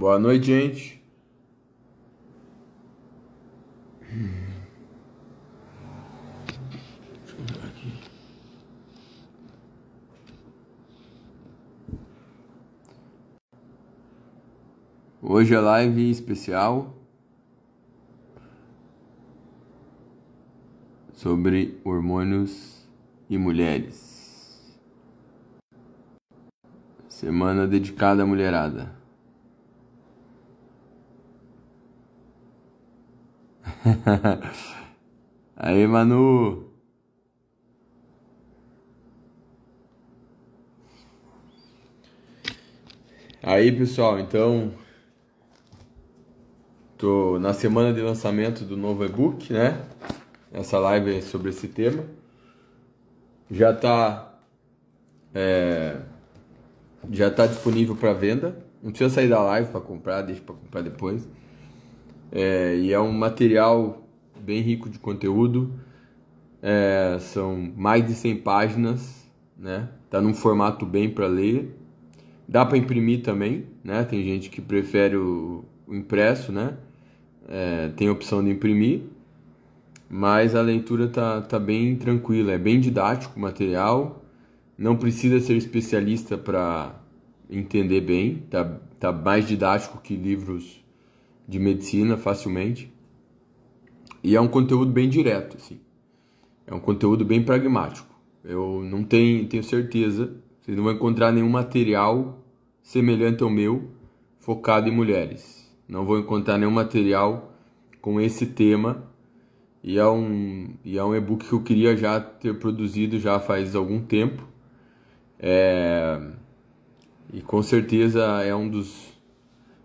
Boa noite, gente. Deixa eu ver aqui. Hoje é live especial sobre hormônios e mulheres. Semana dedicada à mulherada. Aí, Manu. Aí, pessoal, então tô na semana de lançamento do novo e-book, né? Essa live é sobre esse tema. Já tá é, já está disponível para venda. Não precisa sair da live para comprar, deixa para comprar depois. É, e é um material bem rico de conteúdo. É, são mais de 100 páginas, né? Tá num formato bem para ler. Dá para imprimir também, né? Tem gente que prefere o, o impresso, né? É, tem a opção de imprimir, mas a leitura tá, tá bem tranquila, é bem didático o material. Não precisa ser especialista para entender bem, tá, tá mais didático que livros de medicina facilmente. E é um conteúdo bem direto, assim. É um conteúdo bem pragmático. Eu não tenho, tenho certeza, vocês não vão encontrar nenhum material semelhante ao meu focado em mulheres. Não vou encontrar nenhum material com esse tema e é um, e é um e-book que eu queria já ter produzido já faz algum tempo é, e com certeza é um dos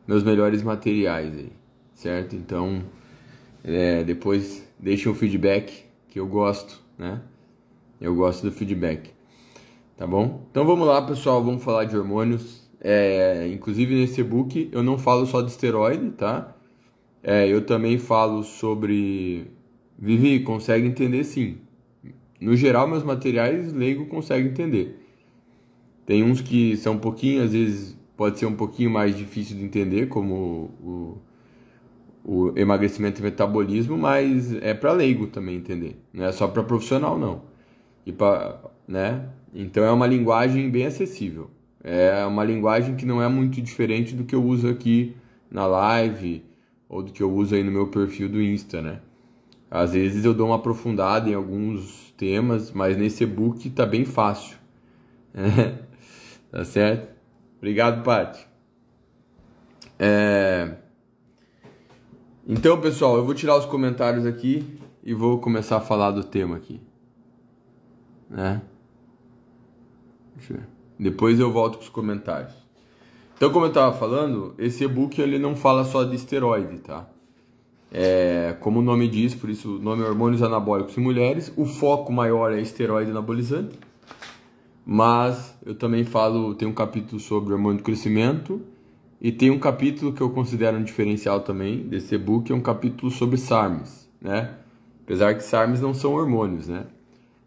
meus melhores materiais aí, certo? Então, é, depois deixem o feedback que eu gosto, né? Eu gosto do feedback, tá bom? Então vamos lá, pessoal, vamos falar de hormônios. É, inclusive nesse e-book eu não falo só de esteroide, tá? É, eu também falo sobre. Vivi, consegue entender sim. No geral, meus materiais leigo consegue entender. Tem uns que são um pouquinho, às vezes pode ser um pouquinho mais difícil de entender, como o, o emagrecimento e metabolismo, mas é para leigo também entender. Não é só para profissional não. E pra, né? Então é uma linguagem bem acessível. É uma linguagem que não é muito diferente do que eu uso aqui na live ou do que eu uso aí no meu perfil do Insta, né? Às vezes eu dou uma aprofundada em alguns temas, mas nesse e-book tá bem fácil. Tá certo? Obrigado, Paty. É... Então, pessoal, eu vou tirar os comentários aqui e vou começar a falar do tema aqui. Né? Depois eu volto com os comentários. Então, como eu estava falando, esse e-book ele não fala só de esteroide, tá? É, como o nome diz, por isso o nome é Hormônios Anabólicos em Mulheres, o foco maior é esteroide anabolizante mas eu também falo, tem um capítulo sobre hormônio do crescimento e tem um capítulo que eu considero um diferencial também desse e-book, é um capítulo sobre SARMs, né? Apesar que SARMs não são hormônios, né?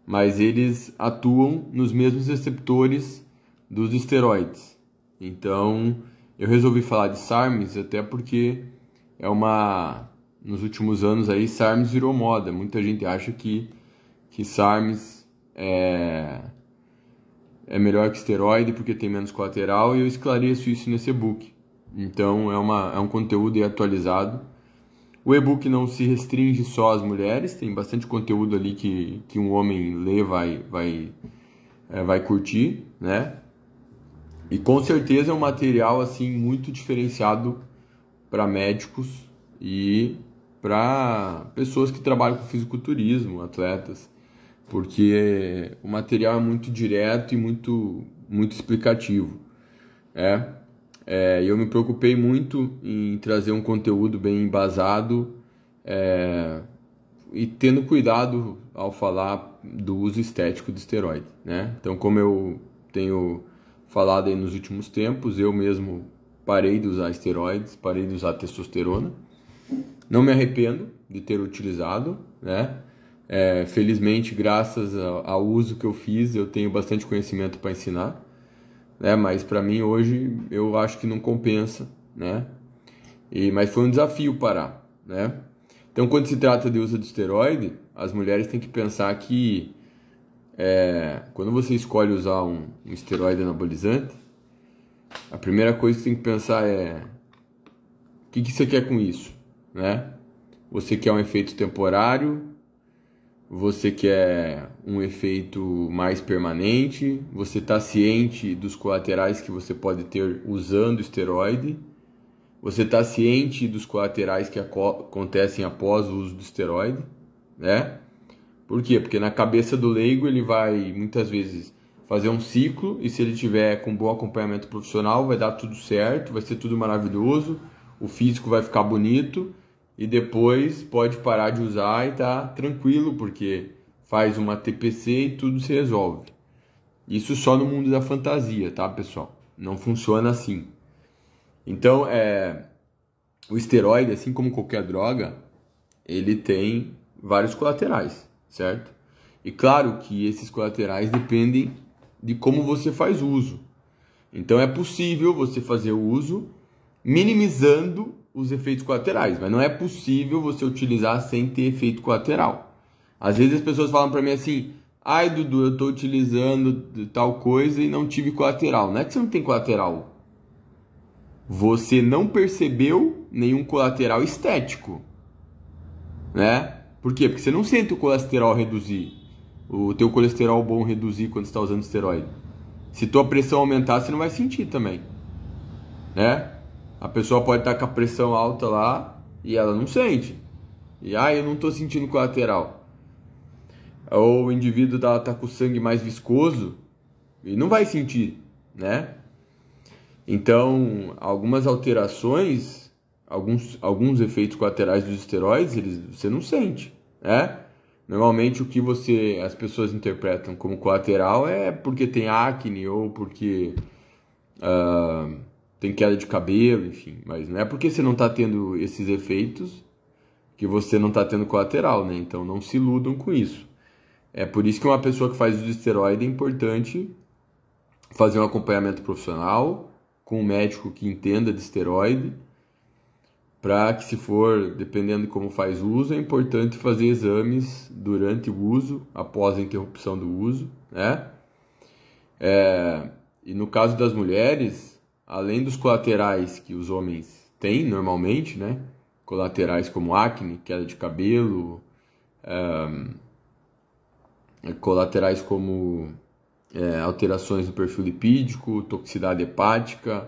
Mas eles atuam nos mesmos receptores dos esteroides. Então, eu resolvi falar de SARMs até porque é uma nos últimos anos aí SARMs virou moda. Muita gente acha que que SARMs é é melhor que esteroide porque tem menos colateral e eu esclareço isso nesse e-book. Então é, uma, é um conteúdo atualizado. O e-book não se restringe só às mulheres, tem bastante conteúdo ali que, que um homem lê vai, vai, é, vai curtir, né? E com certeza é um material assim muito diferenciado para médicos e para pessoas que trabalham com fisiculturismo, atletas porque o material é muito direto e muito, muito explicativo. É, é, eu me preocupei muito em trazer um conteúdo bem embasado é, e tendo cuidado ao falar do uso estético de esteroide. Né? Então, como eu tenho falado nos últimos tempos, eu mesmo parei de usar esteroides, parei de usar testosterona. Não me arrependo de ter utilizado, né? É, felizmente, graças ao uso que eu fiz, eu tenho bastante conhecimento para ensinar, né? Mas para mim hoje eu acho que não compensa, né? E, mas foi um desafio parar, né? Então, quando se trata de uso de esteroide, as mulheres têm que pensar que é, quando você escolhe usar um, um esteroide anabolizante, a primeira coisa que você tem que pensar é o que, que você quer com isso, né? Você quer um efeito temporário? Você quer um efeito mais permanente? Você está ciente dos colaterais que você pode ter usando esteroide? Você está ciente dos colaterais que acontecem após o uso do esteroide, né? Por quê? Porque na cabeça do leigo ele vai muitas vezes fazer um ciclo e se ele tiver com bom acompanhamento profissional vai dar tudo certo, vai ser tudo maravilhoso, o físico vai ficar bonito e depois pode parar de usar e tá tranquilo porque faz uma TPC e tudo se resolve. Isso só no mundo da fantasia, tá, pessoal? Não funciona assim. Então, é, o esteroide, assim como qualquer droga, ele tem vários colaterais, certo? E claro que esses colaterais dependem de como você faz uso. Então é possível você fazer o uso minimizando os efeitos colaterais, mas não é possível você utilizar sem ter efeito colateral. Às vezes as pessoas falam para mim assim: "Ai, Dudu, eu estou utilizando tal coisa e não tive colateral". Não é que você não tem colateral, você não percebeu nenhum colateral estético, né? Por quê? Porque você não sente o colesterol reduzir, o teu colesterol bom reduzir quando está usando esteroide. Se tua pressão aumentar, você não vai sentir também, né? A pessoa pode estar com a pressão alta lá e ela não sente. E ah, eu não estou sentindo colateral. Ou o indivíduo está tá com o sangue mais viscoso e não vai sentir, né? Então, algumas alterações, alguns, alguns efeitos colaterais dos esteroides, eles, você não sente, né? Normalmente o que você as pessoas interpretam como colateral é porque tem acne ou porque uh, tem queda de cabelo, enfim. Mas não é porque você não está tendo esses efeitos que você não está tendo colateral, né? Então não se iludam com isso. É por isso que uma pessoa que faz uso de esteroide é importante fazer um acompanhamento profissional, com um médico que entenda de esteroide, para que se for, dependendo de como faz uso, é importante fazer exames durante o uso, após a interrupção do uso, né? É, e no caso das mulheres, além dos colaterais que os homens têm normalmente, né? Colaterais como acne, queda de cabelo, é, colaterais como é, alterações no perfil lipídico, toxicidade hepática,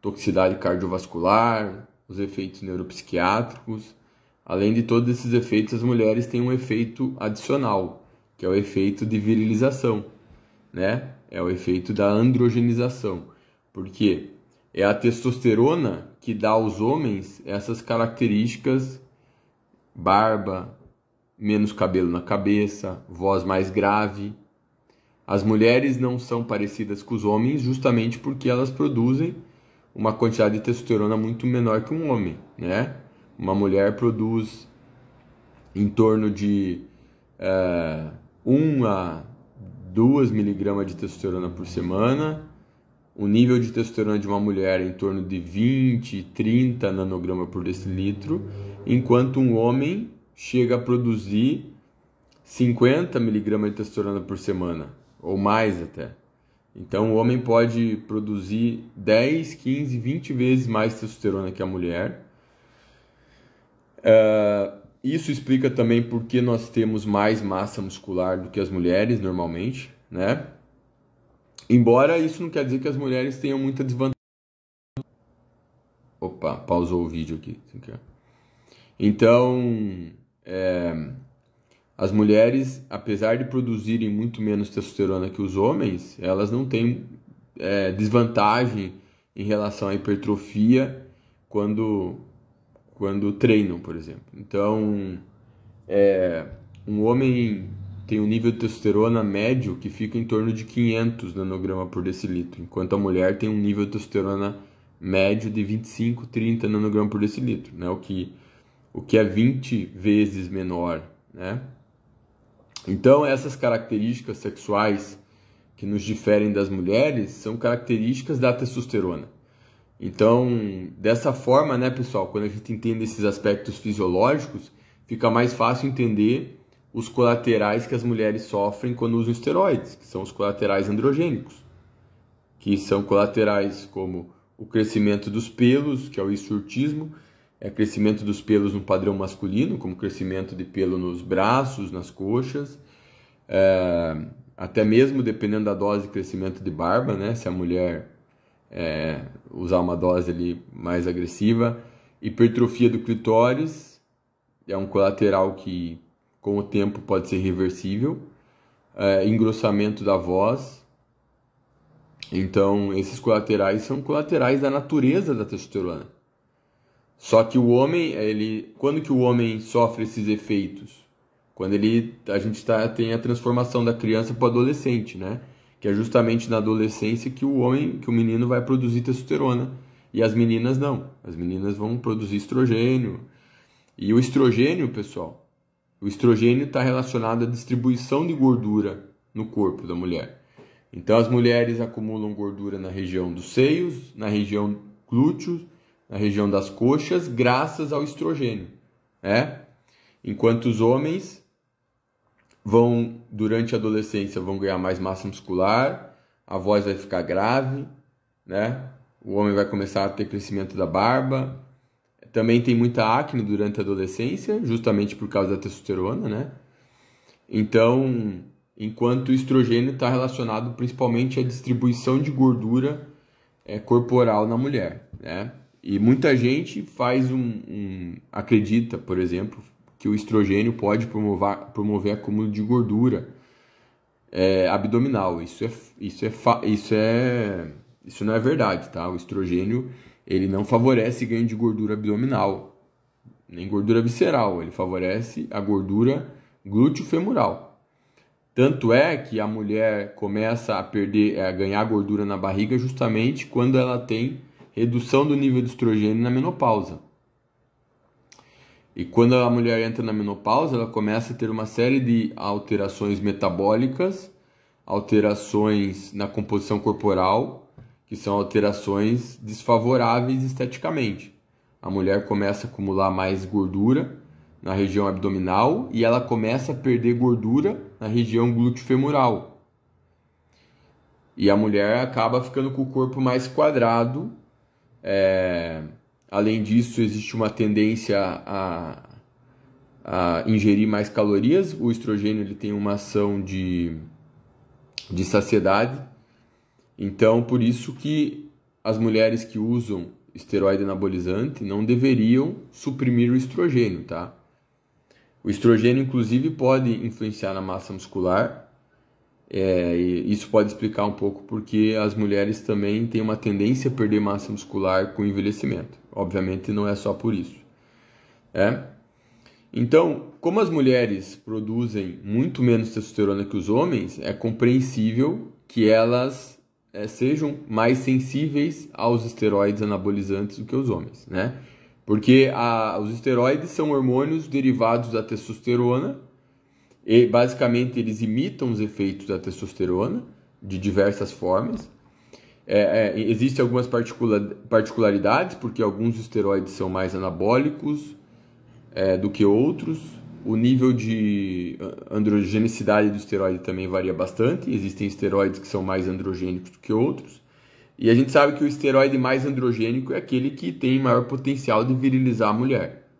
toxicidade cardiovascular, os efeitos neuropsiquiátricos. Além de todos esses efeitos, as mulheres têm um efeito adicional, que é o efeito de virilização, né? É o efeito da androgenização. Porque é a testosterona que dá aos homens essas características barba, menos cabelo na cabeça, voz mais grave, as mulheres não são parecidas com os homens justamente porque elas produzem uma quantidade de testosterona muito menor que um homem, né? Uma mulher produz em torno de é, 1 a 2 miligramas de testosterona por semana. O nível de testosterona de uma mulher é em torno de 20, 30 nanogramas por decilitro, enquanto um homem chega a produzir 50 miligramas de testosterona por semana ou mais até. Então o homem pode produzir 10, 15, 20 vezes mais testosterona que a mulher. Uh, isso explica também por que nós temos mais massa muscular do que as mulheres normalmente, né? Embora isso não quer dizer que as mulheres tenham muita desvantagem. Opa, pausou o vídeo aqui. Então, é, as mulheres, apesar de produzirem muito menos testosterona que os homens, elas não têm é, desvantagem em relação à hipertrofia quando, quando treinam, por exemplo. Então, é, um homem tem um nível de testosterona médio que fica em torno de 500 nanogramas por decilitro, enquanto a mulher tem um nível de testosterona médio de 25, 30 nanogramas por decilitro, né? o, que, o que é 20 vezes menor, né? Então, essas características sexuais que nos diferem das mulheres são características da testosterona. Então, dessa forma, né, pessoal, quando a gente entende esses aspectos fisiológicos, fica mais fácil entender os colaterais que as mulheres sofrem quando usam esteroides, que são os colaterais androgênicos, que são colaterais como o crescimento dos pelos, que é o histrurtismo, é crescimento dos pelos no padrão masculino, como crescimento de pelo nos braços, nas coxas, é, até mesmo dependendo da dose de crescimento de barba, né? Se a mulher é, usar uma dose ali mais agressiva. Hipertrofia do clitóris é um colateral que com o tempo pode ser reversível. É, engrossamento da voz. Então, esses colaterais são colaterais da natureza da testosterona. Só que o homem, ele, quando que o homem sofre esses efeitos? Quando ele, a gente tá, tem a transformação da criança para o adolescente, né? que é justamente na adolescência que o homem, que o menino vai produzir testosterona e as meninas não. As meninas vão produzir estrogênio. E o estrogênio, pessoal, o estrogênio está relacionado à distribuição de gordura no corpo da mulher. Então as mulheres acumulam gordura na região dos seios, na região glúteos, na região das coxas, graças ao estrogênio, né? Enquanto os homens vão durante a adolescência vão ganhar mais massa muscular, a voz vai ficar grave, né? O homem vai começar a ter crescimento da barba. Também tem muita acne durante a adolescência, justamente por causa da testosterona, né? Então, enquanto o estrogênio está relacionado principalmente à distribuição de gordura é, corporal na mulher, né? E muita gente faz um, um acredita, por exemplo, que o estrogênio pode promover, promover acúmulo de gordura é, abdominal. Isso é, isso é, isso é, isso não é verdade, tá? O estrogênio ele não favorece ganho de gordura abdominal, nem gordura visceral. Ele favorece a gordura glúteo-femoral. Tanto é que a mulher começa a perder, a ganhar gordura na barriga justamente quando ela tem redução do nível de estrogênio na menopausa. E quando a mulher entra na menopausa, ela começa a ter uma série de alterações metabólicas, alterações na composição corporal, que são alterações desfavoráveis esteticamente. A mulher começa a acumular mais gordura na região abdominal e ela começa a perder gordura na região glúteo-femoral. E a mulher acaba ficando com o corpo mais quadrado, é, Além disso, existe uma tendência a, a ingerir mais calorias. O estrogênio ele tem uma ação de, de saciedade. Então, por isso que as mulheres que usam esteroide anabolizante não deveriam suprimir o estrogênio, tá? O estrogênio, inclusive, pode influenciar na massa muscular é, isso pode explicar um pouco porque as mulheres também têm uma tendência a perder massa muscular com o envelhecimento. Obviamente não é só por isso. É? Então, como as mulheres produzem muito menos testosterona que os homens, é compreensível que elas é, sejam mais sensíveis aos esteroides anabolizantes do que os homens, né? Porque a, os esteroides são hormônios derivados da testosterona e basicamente eles imitam os efeitos da testosterona de diversas formas. É, é, Existem algumas particularidades, porque alguns esteroides são mais anabólicos é, do que outros. O nível de androgenicidade do esteroide também varia bastante. Existem esteroides que são mais androgênicos do que outros. E a gente sabe que o esteroide mais androgênico é aquele que tem maior potencial de virilizar a mulher.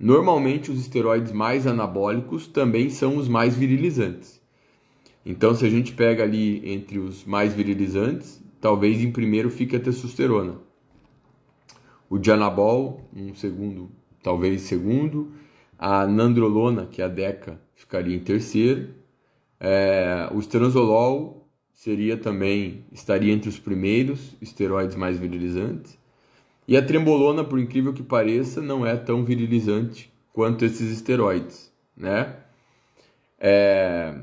Normalmente, os esteroides mais anabólicos também são os mais virilizantes. Então, se a gente pega ali entre os mais virilizantes, talvez em primeiro fique a testosterona. O Dianabol, um segundo, talvez segundo. A Nandrolona, que é a Deca, ficaria em terceiro. É, o estanozolol seria também, estaria entre os primeiros esteroides mais virilizantes. E a trembolona, por incrível que pareça, não é tão virilizante quanto esses esteroides, né? É...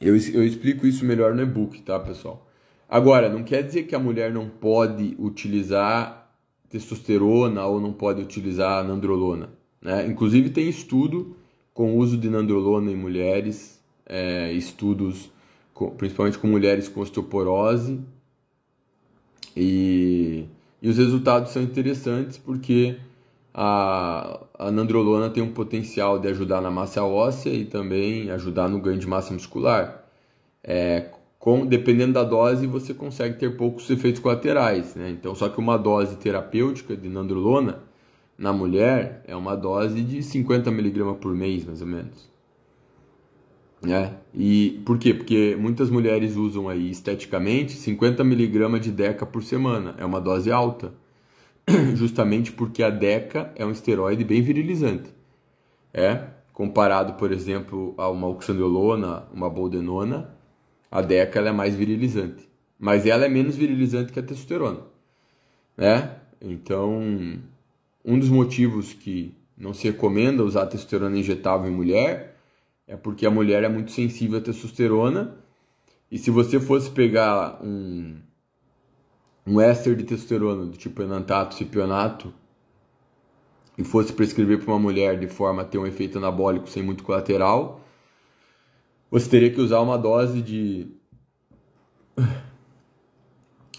Eu, eu explico isso melhor no e-book, tá, pessoal? Agora, não quer dizer que a mulher não pode utilizar testosterona ou não pode utilizar nandrolona, né? Inclusive tem estudo com o uso de nandrolona em mulheres, é, estudos com, principalmente com mulheres com osteoporose e E os resultados são interessantes porque a, a nandrolona tem um potencial de ajudar na massa óssea e também ajudar no ganho de massa muscular. É, com, dependendo da dose, você consegue ter poucos efeitos colaterais. Né? Então, só que uma dose terapêutica de nandrolona na mulher é uma dose de 50 mg por mês, mais ou menos. Né? E por quê? Porque muitas mulheres usam aí esteticamente 50 mg de DECA por semana. É uma dose alta. Justamente porque a DECA é um esteroide bem virilizante. É, comparado, por exemplo, a uma oxandrolona, uma boldenona, a DECA ela é mais virilizante, mas ela é menos virilizante que a testosterona, né? Então, um dos motivos que não se recomenda usar testosterona injetável em mulher é porque a mulher é muito sensível à testosterona e se você fosse pegar um um éster de testosterona do tipo enantato, cipionato e fosse prescrever para uma mulher de forma a ter um efeito anabólico sem muito colateral, você teria que usar uma dose de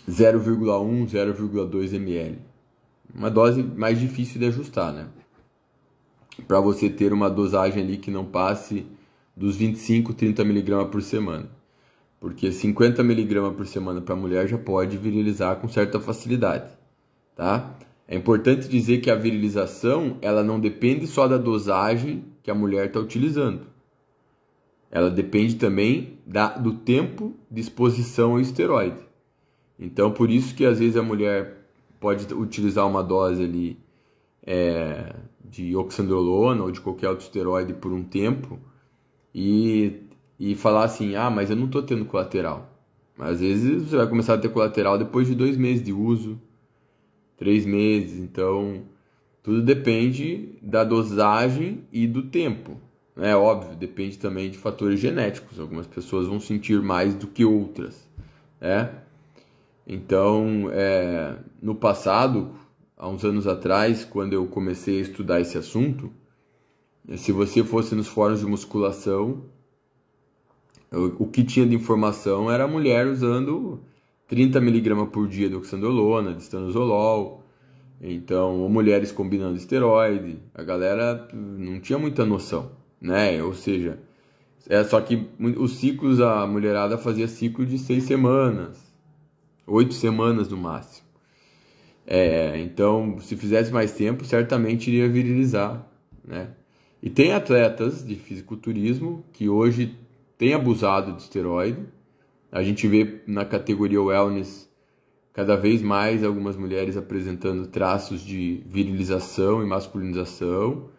0,1, 0,2 ml. Uma dose mais difícil de ajustar, né? Para você ter uma dosagem ali que não passe dos 25, 30 mg por semana. Porque 50 mg por semana para a mulher já pode virilizar com certa facilidade, tá? É importante dizer que a virilização ela não depende só da dosagem que a mulher está utilizando ela depende também da, do tempo de exposição ao esteroide. Então, por isso que às vezes a mulher pode utilizar uma dose ali é, de oxandrolona ou de qualquer outro esteroide por um tempo e, e falar assim, ah, mas eu não estou tendo colateral. Às vezes você vai começar a ter colateral depois de dois meses de uso, três meses, então tudo depende da dosagem e do tempo. É óbvio, depende também de fatores genéticos. Algumas pessoas vão sentir mais do que outras, né? Então, é, no passado, há uns anos atrás, quando eu comecei a estudar esse assunto, se você fosse nos fóruns de musculação, o, que tinha de informação era a mulher usando 30 mg por dia de oxandrolona, de estanozolol, então, mulheres combinando esteroide, a galera não tinha muita noção né? Ou seja, é só que os ciclos a mulherada fazia ciclo de seis semanas, oito semanas no máximo. É, então, se fizesse mais tempo, certamente iria virilizar, né? E tem atletas de fisiculturismo que hoje têm abusado de esteroide. A gente vê na categoria wellness cada vez mais algumas mulheres apresentando traços de virilização e masculinização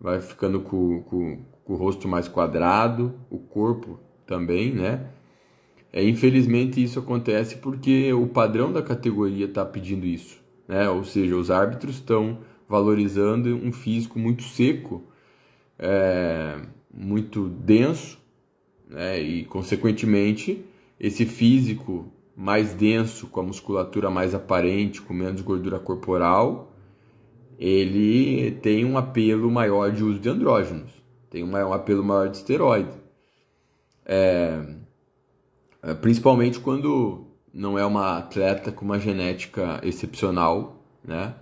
vai ficando com, com, com o rosto mais quadrado, o corpo também, né? É, infelizmente isso acontece porque o padrão da categoria está pedindo isso, né? Ou seja, os árbitros estão valorizando um físico muito seco, é, muito denso, né? E consequentemente esse físico mais denso, com a musculatura mais aparente, com menos gordura corporal, ele tem um apelo maior de uso de andrógenos, tem um, apelo maior de esteroide. É, principalmente quando não é uma atleta com uma genética excepcional, né?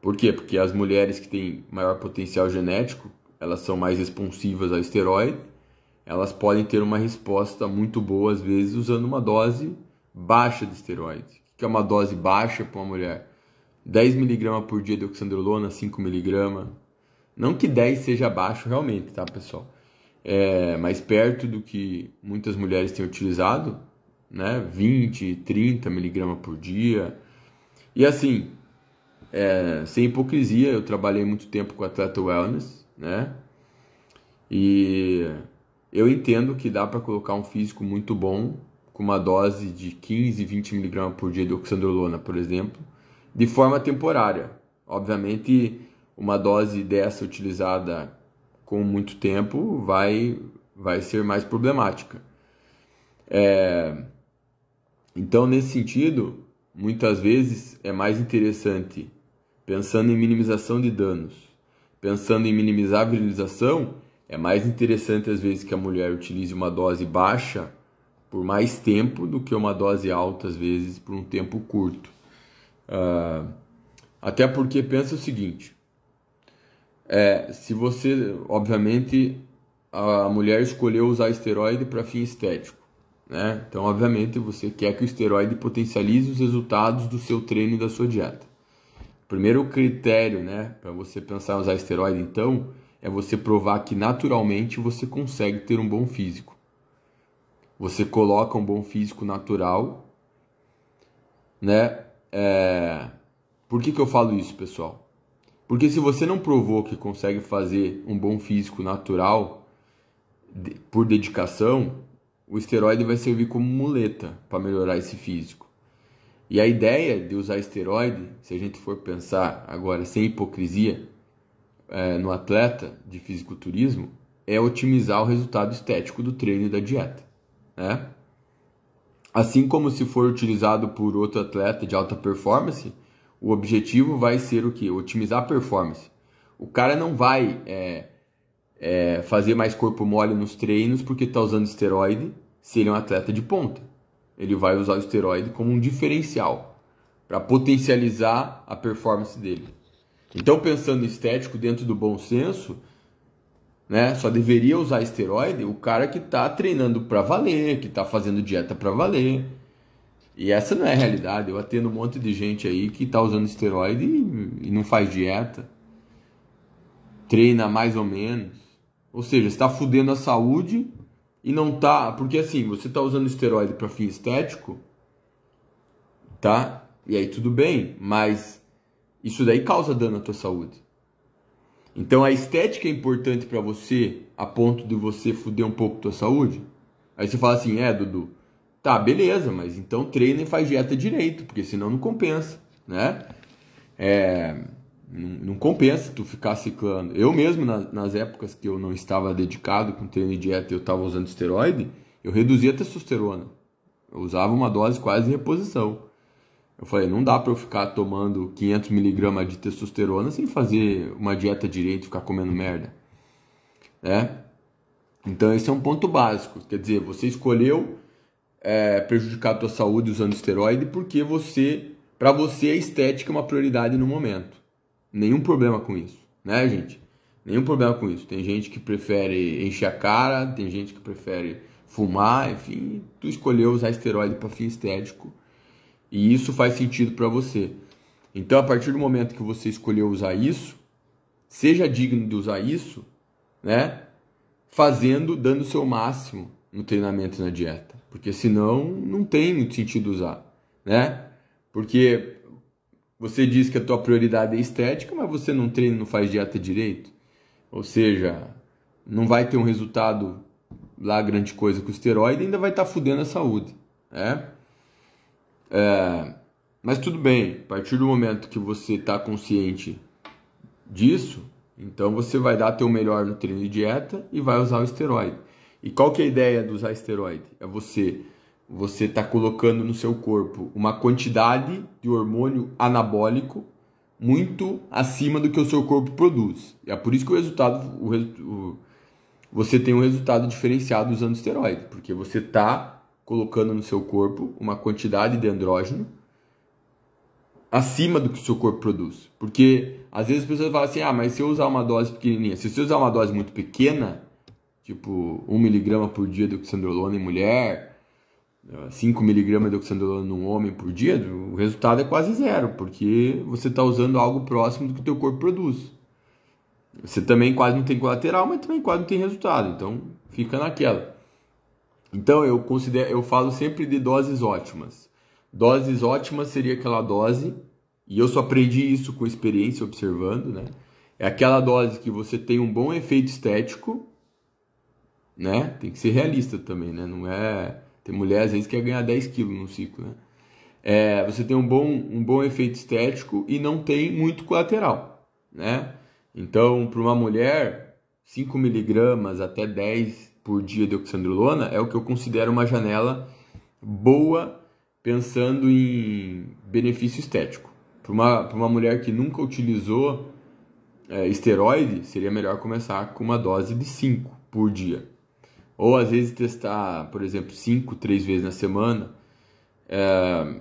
Por quê? Porque as mulheres que têm maior potencial genético, elas são mais responsivas ao esteroide, elas podem ter uma resposta muito boa às vezes usando uma dose baixa de esteroide. O que é uma dose baixa para uma mulher? 10 mg por dia de oxandrolona, 5 mg. Não que 10 seja baixo realmente, tá, pessoal? É mais perto do que muitas mulheres têm utilizado, né? 20, 30 mg por dia. E assim, é, sem hipocrisia, eu trabalhei muito tempo com atleta wellness, né? E eu entendo que dá para colocar um físico muito bom com uma dose de 15, 20 mg por dia de oxandrolona, por exemplo, de forma temporária. Obviamente, uma dose dessa utilizada com muito tempo vai, vai ser mais problemática. É, então, nesse sentido, muitas vezes é mais interessante, pensando em minimização de danos, pensando em minimizar a virilização, é mais interessante às vezes que a mulher utilize uma dose baixa por mais tempo do que uma dose alta, às vezes, por um tempo curto. Uh, Até porque pensa o seguinte: é, se você, obviamente, a mulher escolheu usar esteroide para fim estético, né? Então, obviamente, você quer que o esteroide potencialize os resultados do seu treino e da sua dieta. Primeiro critério, né, para você pensar em usar esteroide, então, é você provar que naturalmente você consegue ter um bom físico. Você coloca um bom físico natural, né? É... Por que, que eu falo isso, pessoal? Porque se você não provou que consegue fazer um bom físico natural por dedicação, o esteroide vai servir como muleta para melhorar esse físico. E a ideia de usar esteroide, se a gente for pensar agora sem hipocrisia, é, no atleta de fisiculturismo, é otimizar o resultado estético do treino e da dieta. Né? Assim como se for utilizado por outro atleta de alta performance, o objetivo vai ser o que? Otimizar a performance. O cara não vai é, é, fazer mais corpo mole nos treinos porque está usando esteroide se ele é um atleta de ponta. Ele vai usar o esteroide como um diferencial para potencializar a performance dele. Então, pensando estético dentro do bom senso, né, só deveria usar esteroide o cara que está treinando para valer, que está fazendo dieta para valer. E essa não é a realidade. Eu atendo um monte de gente aí que está usando esteroide e, e não faz dieta, treina mais ou menos. Ou seja, está fudendo a saúde e não tá, porque assim, você está usando esteroide para fim estético, tá? E aí tudo bem, mas isso daí causa dano à tua saúde. Então a estética é importante para você a ponto de você fuder um pouco tua saúde? Aí você fala assim, é, Dudu, tá, beleza, mas então treina e faz dieta direito, porque senão não compensa, né? É, não, não, compensa tu ficar ciclando. Eu mesmo, nas, nas, épocas que eu não estava dedicado com treino e dieta eu estava usando esteroide, eu reduzia a testosterona. Eu usava uma dose quase em reposição. Eu falei, não dá para eu ficar tomando 500 miligramas de testosterona sem fazer uma dieta direito, ficar comendo merda, né? Então esse é um ponto básico. Quer dizer, você escolheu é, prejudicar a tua saúde usando esteroide porque você, para você a estética é uma prioridade no momento. Nenhum problema com isso, né, gente? Nenhum problema com isso. Tem gente que prefere encher a cara, tem gente que prefere fumar, enfim, tu escolheu usar esteroide para fim estético e isso faz sentido para você. Então, a partir do momento que você escolheu usar isso, seja digno de usar isso, né? Fazendo, dando o seu máximo no treinamento e na dieta. Porque senão não tem muito sentido usar, né? Porque você diz que a tua prioridade é estética, mas você não treina, não faz dieta direito. Ou seja, não vai ter um resultado lá grande coisa com o esteroide ainda vai estar tá fudendo a saúde, né? É, mas tudo bem, a partir do momento que você está consciente disso, então você vai dar teu melhor no treino de dieta e vai usar o esteroide. E qual que é a ideia de usar esteroide? É você você está colocando no seu corpo uma quantidade de hormônio anabólico muito acima do que o seu corpo produz. É por isso que o resultado, o, o, você tem um resultado diferenciado usando esteroide, porque você está colocando no seu corpo uma quantidade de andrógeno acima do que o seu corpo produz. Porque às vezes as pessoas falam assim: ah, mas se eu usar uma dose pequenininha, se você usar uma dose muito pequena, tipo 1 miligrama por dia de oxandrolona em mulher, 5 miligramas de oxandrolona num homem por dia, o resultado é quase zero, porque você está usando algo próximo do que o teu corpo produz. Você também quase não tem colateral, mas também quase não tem resultado. Então fica naquela. Então eu considero, eu falo sempre de doses ótimas. Doses ótimas seria aquela dose, e eu só aprendi isso com experiência observando, né? É aquela dose que você tem um bom efeito estético, né? Tem que ser realista também, né? Não é. Tem mulher às vezes que quer ganhar 10 quilos no ciclo, né? É, você tem um bom, um bom efeito estético e não tem muito colateral, né? Então, para uma mulher, 5 miligramas até 10 por dia de oxandrolona é o que eu considero uma janela boa pensando em benefício estético. Para uma, uma mulher que nunca utilizou é, esteroide, seria melhor começar com uma dose de 5 por dia. Ou às vezes testar, por exemplo, 5, 3 vezes na semana. É,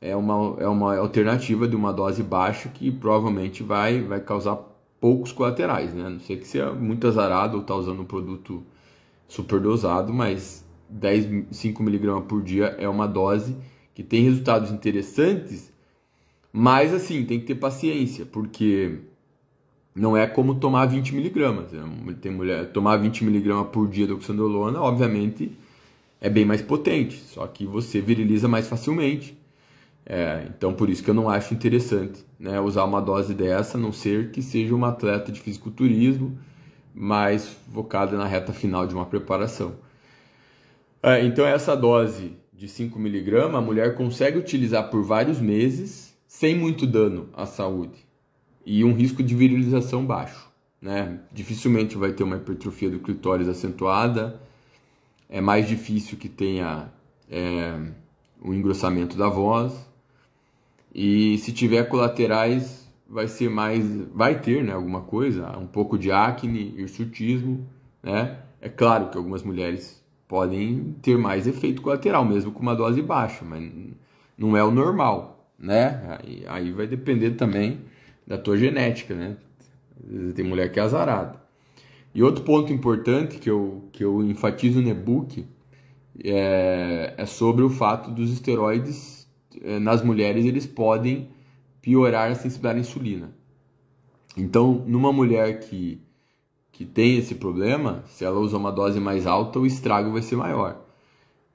é uma, é uma alternativa de uma dose baixa que provavelmente vai, vai causar poucos colaterais, né? Não sei que seja muito azarado ou tá usando um produto superdosado, mas 10, 5 miligramas por dia é uma dose que tem resultados interessantes, mas assim, tem que ter paciência, porque não é como tomar 20 miligramas. Né? Tem mulher, tomar 20 miligramas por dia do oxandrolona, obviamente, é bem mais potente, só que você viriliza mais facilmente. É, então, por isso que eu não acho interessante né, usar uma dose dessa, a não ser que seja uma atleta de fisiculturismo mais focada na reta final de uma preparação. É, então, essa dose de 5mg, a mulher consegue utilizar por vários meses sem muito dano à saúde e um risco de virilização baixo. Né? Dificilmente vai ter uma hipertrofia do clitóris acentuada, é mais difícil que tenha é, o engrossamento da voz e se tiver colaterais vai ser mais vai ter né alguma coisa um pouco de acne hirsutismo né é claro que algumas mulheres podem ter mais efeito colateral mesmo com uma dose baixa mas não é o normal né aí, aí vai depender também da tua genética né tem mulher que é azarada e outro ponto importante que eu, que eu enfatizo no e-book é, é sobre o fato dos esteroides é, nas mulheres eles podem piorar a sensibilidade à insulina. Então, numa mulher que, que tem esse problema, se ela usa uma dose mais alta, o estrago vai ser maior.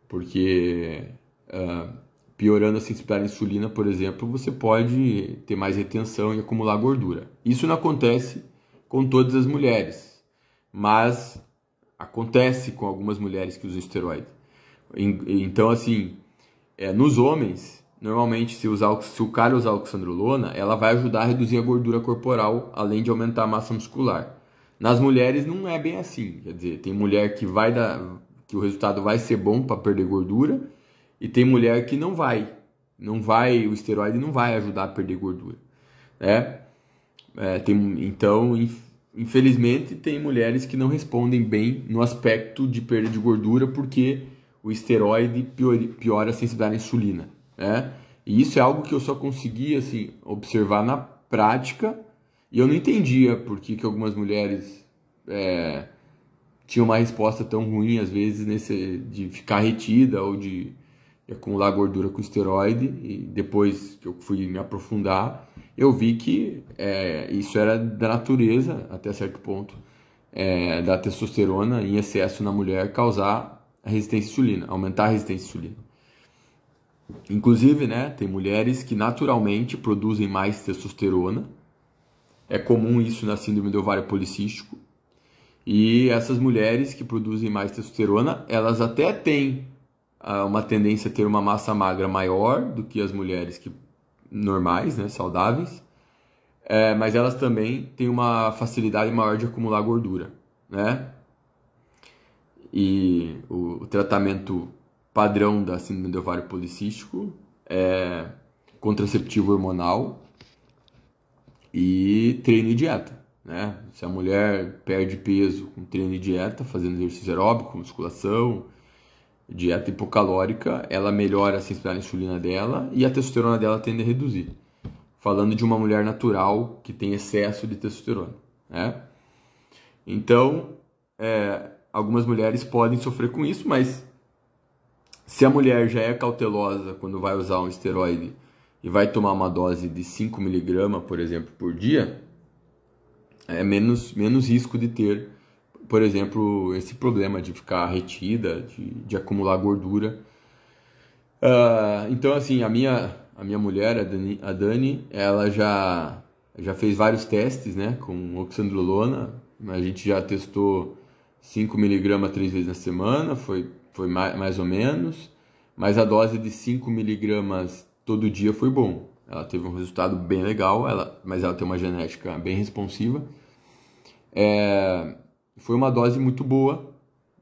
Porque uh, piorando a sensibilidade à insulina, por exemplo, você pode ter mais retenção e acumular gordura. Isso não acontece com todas as mulheres mas acontece com algumas mulheres que usam esteroide. Então, assim, é, nos homens, normalmente, se, usar, se o cara usar oxandrolona, ela vai ajudar a reduzir a gordura corporal, além de aumentar a massa muscular. Nas mulheres não é bem assim, quer dizer, tem mulher que vai dar, que o resultado vai ser bom para perder gordura, e tem mulher que não vai, não vai, o esteroide não vai ajudar a perder gordura, né? É, tem, então, Infelizmente, tem mulheres que não respondem bem no aspecto de perda de gordura porque o esteroide piora a sensibilidade à insulina, né? E isso é algo que eu só consegui assim observar na prática e eu não entendia por que, que algumas mulheres é, tinham uma resposta tão ruim às vezes nesse de ficar retida ou de, de acumular gordura com esteroide e depois que eu fui me aprofundar eu vi que é, isso era da natureza, até certo ponto, é, da testosterona em excesso na mulher causar a resistência à insulina, aumentar a resistência à insulina. Inclusive, né, tem mulheres que naturalmente produzem mais testosterona. É comum isso na síndrome do ovário policístico. E essas mulheres que produzem mais testosterona, elas até têm uma tendência a ter uma massa magra maior do que as mulheres que normais, né, saudáveis, é, mas elas também têm uma facilidade maior de acumular gordura, né? E o, o tratamento padrão da síndrome do ovário policístico é contraceptivo hormonal e treino e dieta, né? Se a mulher perde peso com treino e dieta, fazendo exercício aeróbico, musculação, dieta hipocalórica, ela melhora a sensibilidade à insulina dela e a testosterona dela tende a reduzir. Falando de uma mulher natural que tem excesso de testosterona, né? Então, é, algumas mulheres podem sofrer com isso, mas se a mulher já é cautelosa quando vai usar um esteroide e vai tomar uma dose de 5 miligramas, por exemplo, por dia, é menos, menos risco de ter por exemplo, esse problema de ficar retida, de, de acumular gordura. Uh, então, assim, a minha, a minha mulher, a Dani, a Dani, ela já, já fez vários testes né, com oxandrolona. A gente já testou 5mg três vezes na semana, foi, foi mais, mais ou menos. Mas a dose de 5mg todo dia foi bom. Ela teve um resultado bem legal, ela, mas ela tem uma genética bem responsiva. É, foi uma dose muito boa,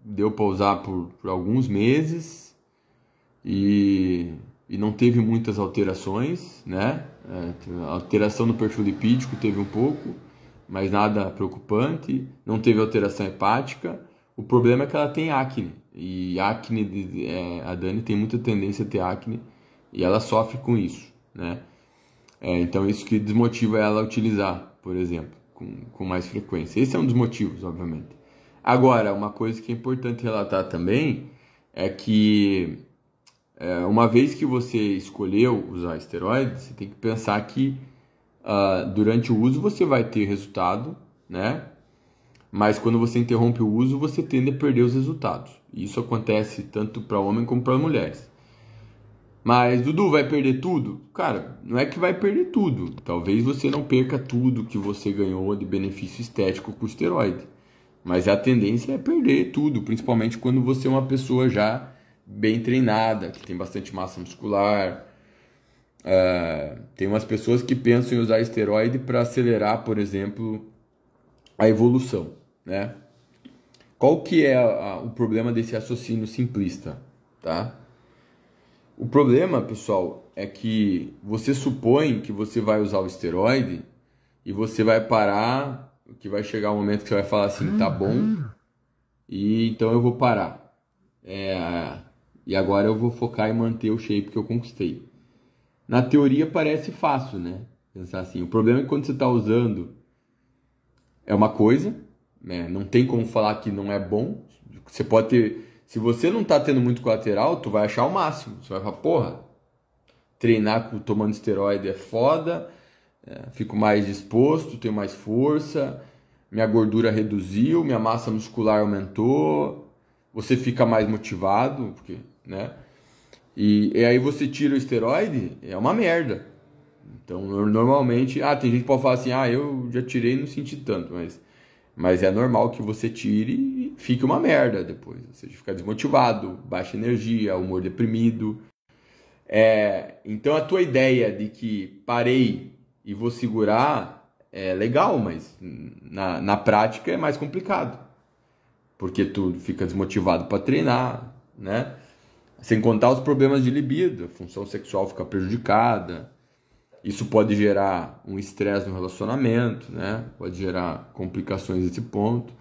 deu para usar por, por, alguns meses e, e não teve muitas alterações, né? É, alteração no perfil lipídico teve um pouco, mas nada preocupante. Não teve alteração hepática. O problema é que ela tem acne e acne, é, a Dani tem muita tendência a ter acne E ela sofre com isso, né? É, então isso que desmotiva ela a utilizar, por exemplo, com, com mais frequência. Esse é um dos motivos, obviamente. Agora, uma coisa que é importante relatar também é que é, uma vez que você escolheu usar esteroides, você tem que pensar que uh, durante o uso você vai ter resultado, né? Mas quando você interrompe o uso, você tende a perder os resultados. Isso acontece tanto para homem como para mulheres. Mas Dudu vai perder tudo? Cara, não é que vai perder tudo. Talvez você não perca tudo que você ganhou de benefício estético com o esteroide. Mas a tendência é perder tudo, principalmente quando você é uma pessoa já bem treinada, que tem bastante massa muscular. Uh, tem umas pessoas que pensam em usar esteroide para acelerar, por exemplo, a evolução, né? Qual que é a, a, o problema desse raciocínio simplista, tá? O problema, pessoal, é que você supõe que você vai usar o esteroide e você vai parar, que vai chegar um momento que você vai falar assim, tá bom, e então eu vou parar. É, e agora eu vou focar em manter o shape que eu conquistei. Na teoria parece fácil, né? Pensar assim. O problema é que quando você está usando é uma coisa, né? Não tem como falar que não é bom. Você pode ter. Se você não está tendo muito colateral, tu vai achar o máximo. Você vai falar, porra, treinar tomando esteroide é foda, é, fico mais disposto, tenho mais força, minha gordura reduziu, minha massa muscular aumentou, você fica mais motivado, porque né? E, e aí você tira o esteroide, é uma merda. Então, normalmente, ah, tem gente que pode falar assim, ah, eu já tirei e não senti tanto, mas, mas é normal que você tire e fique uma merda depois. Você fica desmotivado, baixa energia, humor deprimido. É, então, a tua ideia de que parei e vou segurar é legal, mas na, na prática é mais complicado. Porque tu fica desmotivado para treinar, né? Sem contar os problemas de libido, a função sexual fica prejudicada. Isso pode gerar um estresse no relacionamento, né? Pode gerar complicações nesse ponto.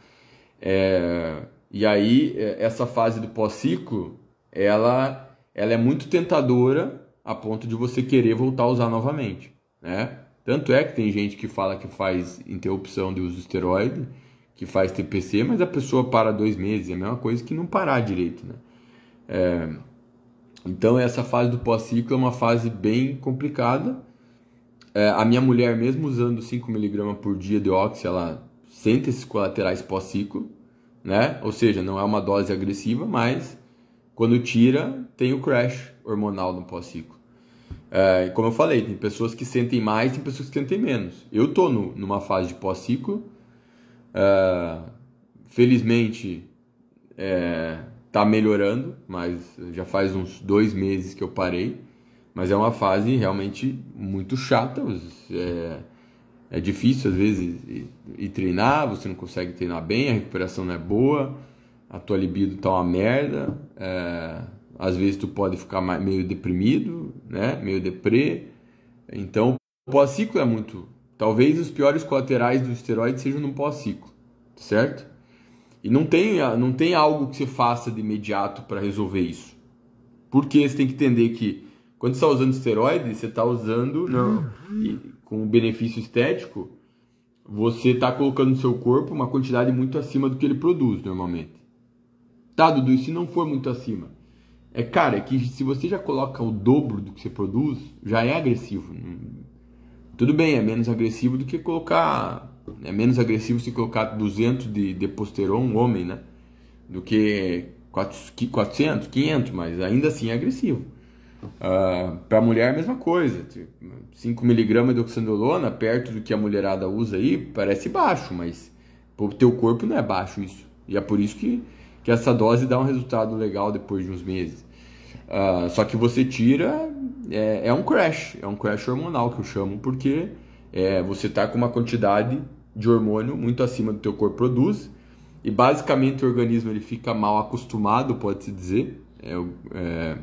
É... E aí, é, essa fase do pós-ciclo, ela, ela é muito tentadora a ponto de você querer voltar a usar novamente, né? Tanto é que tem gente que fala que faz interrupção de uso de esteroide, que faz TPC, mas a pessoa para dois meses, é a mesma coisa que não parar direito, né? É, então essa fase do pós-ciclo é uma fase bem complicada. É, a minha mulher, mesmo usando 5mg por dia de oxi, ela sente esses colaterais pós-ciclo, né? Ou seja, não é uma dose agressiva, mas quando tira, tem o crash hormonal no pós-ciclo. É, como eu falei, tem pessoas que sentem mais, tem pessoas que sentem menos. Eu tô no, numa fase de pós-ciclo. É, felizmente, é, tá melhorando, mas já faz uns dois meses que eu parei. Mas é uma fase realmente muito chata. É, é difícil às vezes ir, ir, treinar, você não consegue treinar bem, a recuperação não é boa, a tua libido tá uma merda. É, às vezes tu pode ficar meio deprimido, né? meio deprê. Então, o pós-ciclo é muito. Talvez os piores colaterais do esteroide sejam no pós-ciclo, certo? E não tem, não tem algo que você faça de imediato para resolver isso. Porque você tem que entender que quando você está usando esteroide, você está usando não, com benefício estético, você está colocando no seu corpo uma quantidade muito acima do que ele produz normalmente. Tá, Dudu, e se não for muito acima? É, cara, é que se você já coloca o dobro do que você produz, já é agressivo. Tudo bem, é menos agressivo do que colocar é menos agressivo se colocar 200 de deposteron, um homem, né? Do que 400, 500, mas ainda assim é agressivo. Uh, ah, para a mulher a mesma coisa. 5mg tipo, de oxandrolona, perto do que a mulherada usa aí, parece baixo, mas para o teu corpo não é baixo isso. E é por isso que, que essa dose dá um resultado legal depois de uns meses. Uh, só que você tira, é, é, um crash, é um crash hormonal que eu chamo, porque é, você está com uma quantidade de hormônio muito acima do teu corpo produz e basicamente o organismo ele fica mal acostumado, pode-se dizer, é, é,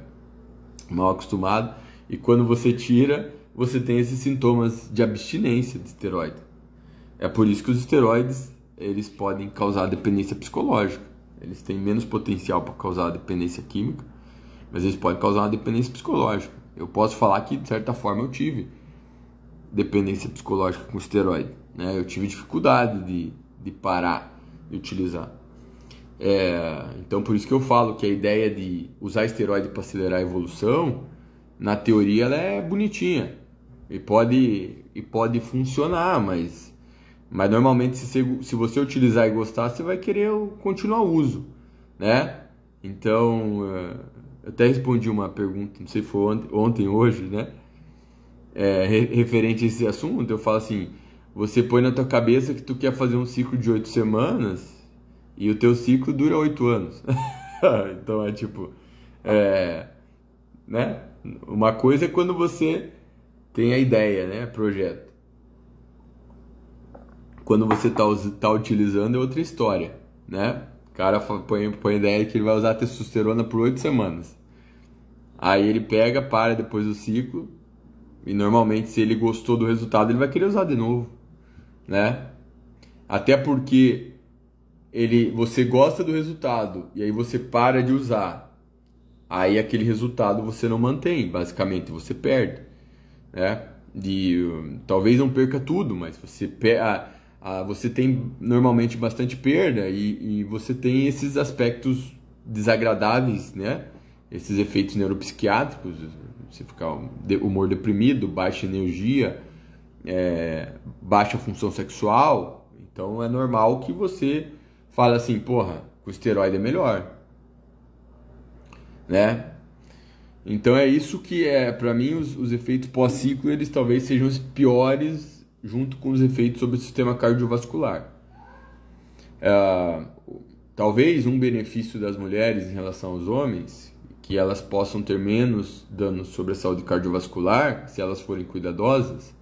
mal acostumado e quando você tira você tem esses sintomas de abstinência de esteroide. É por isso que os esteroides eles podem causar dependência psicológica. Eles têm menos potencial para causar dependência química, mas eles podem causar uma dependência psicológica. Eu posso falar que, de certa forma, eu tive dependência psicológica com esteroide. Né? Eu tive dificuldade de, de parar de utilizar. É, então, por isso que eu falo que a ideia de usar esteroide para acelerar a evolução, na teoria, ela é bonitinha e pode, e pode funcionar, mas, mas normalmente, se você, se você utilizar e gostar, você vai querer continuar o uso, né? Então, é, eu até respondi uma pergunta, não sei se foi ontem, ontem hoje, né? É, referente a esse assunto, eu falo assim, você põe na tua cabeça que tu quer fazer um ciclo de oito semanas e o teu ciclo dura oito anos. então é tipo, é, né? Uma coisa é quando você tem a ideia, né? Projeto. Quando você está tá utilizando é outra história, né? O cara põe, põe a ideia que ele vai usar testosterona por oito semanas. Aí ele pega, para depois do ciclo e normalmente se ele gostou do resultado ele vai querer usar de novo, né? Até porque ele, você gosta do resultado e aí você para de usar, aí aquele resultado você não mantém, basicamente você perde, né? De talvez não perca tudo, mas você a, a, você tem normalmente bastante perda e, e você tem esses aspectos desagradáveis, né? Esses efeitos neuropsiquiátricos, você ficar humor deprimido, baixa energia, é, baixa função sexual, então é normal que você fala assim, porra, o esteroide é melhor. Né? Então é isso que é, para mim, os, os efeitos pós-ciclo, eles talvez sejam os piores junto com os efeitos sobre o sistema cardiovascular. É, talvez um benefício das mulheres em relação aos homens, que elas possam ter menos danos sobre a saúde cardiovascular, se elas forem cuidadosas,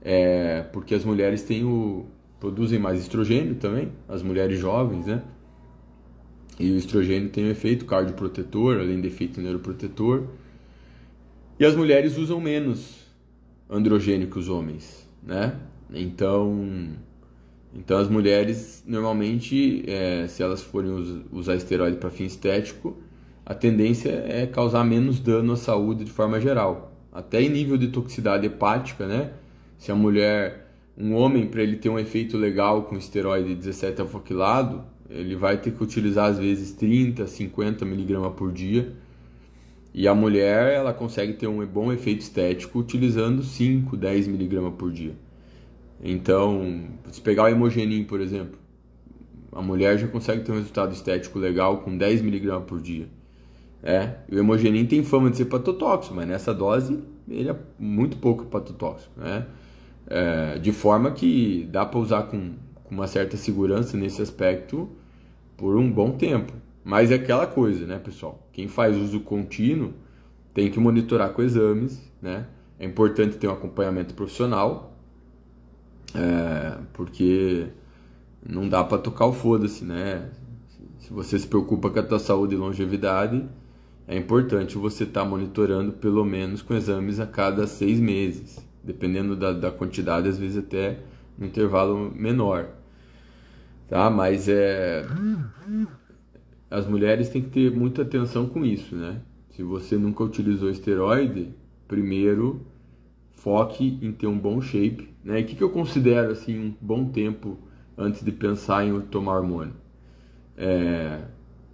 é porque as mulheres têm o, produzem mais estrogênio também, as mulheres jovens, né? E o estrogênio tem um efeito cardioprotetor, além de efeito neuroprotetor. E as mulheres usam menos androgênio que os homens, né? Então, então as mulheres normalmente, é, se elas forem usar esteroide para fim estético, a tendência é causar menos dano à saúde de forma geral, até em nível de toxicidade hepática, né? Se a mulher um homem, para ele ter um efeito legal com esteroide 17 alfaquilado, ele vai ter que utilizar às vezes 30, 50 miligramas por dia. E a mulher, ela consegue ter um bom efeito estético utilizando 5, 10 miligramas por dia. Então, se pegar o hemogenin, por exemplo, a mulher já consegue ter um resultado estético legal com 10 miligramas por dia. É, o hemogenin tem fama de ser patotóxico, mas nessa dose ele é muito pouco patotóxico, né? É, de forma que dá para usar com, com uma certa segurança nesse aspecto por um bom tempo. Mas é aquela coisa, né, pessoal? Quem faz uso contínuo tem que monitorar com exames, né? É importante ter um acompanhamento profissional, é, porque não dá para tocar o foda-se, né? Se você se preocupa com a tua saúde e longevidade, é importante você estar tá monitorando pelo menos com exames a cada seis meses dependendo da, da quantidade, às vezes até um intervalo menor. Tá? Mas é. As mulheres têm que ter muita atenção com isso, né? Se você nunca utilizou esteroide, primeiro foque em ter um bom shape, né? E o que, que eu considero assim um bom tempo antes de pensar em tomar hormônio? É,